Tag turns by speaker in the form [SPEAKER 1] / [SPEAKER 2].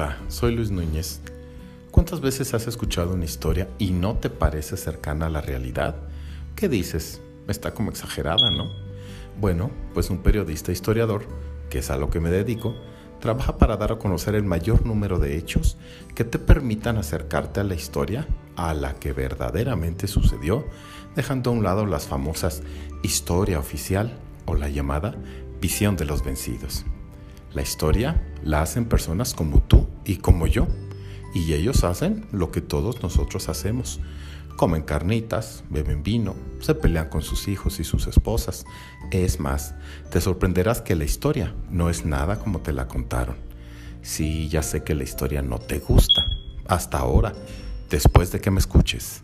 [SPEAKER 1] Hola, soy Luis Núñez. ¿Cuántas veces has escuchado una historia y no te parece cercana a la realidad? ¿Qué dices? Está como exagerada, ¿no? Bueno, pues un periodista historiador, que es a lo que me dedico, trabaja para dar a conocer el mayor número de hechos que te permitan acercarte a la historia a la que verdaderamente sucedió, dejando a un lado las famosas historia oficial o la llamada visión de los vencidos. La historia la hacen personas como tú y como yo. Y ellos hacen lo que todos nosotros hacemos. Comen carnitas, beben vino, se pelean con sus hijos y sus esposas. Es más, te sorprenderás que la historia no es nada como te la contaron. Sí, ya sé que la historia no te gusta. Hasta ahora, después de que me escuches.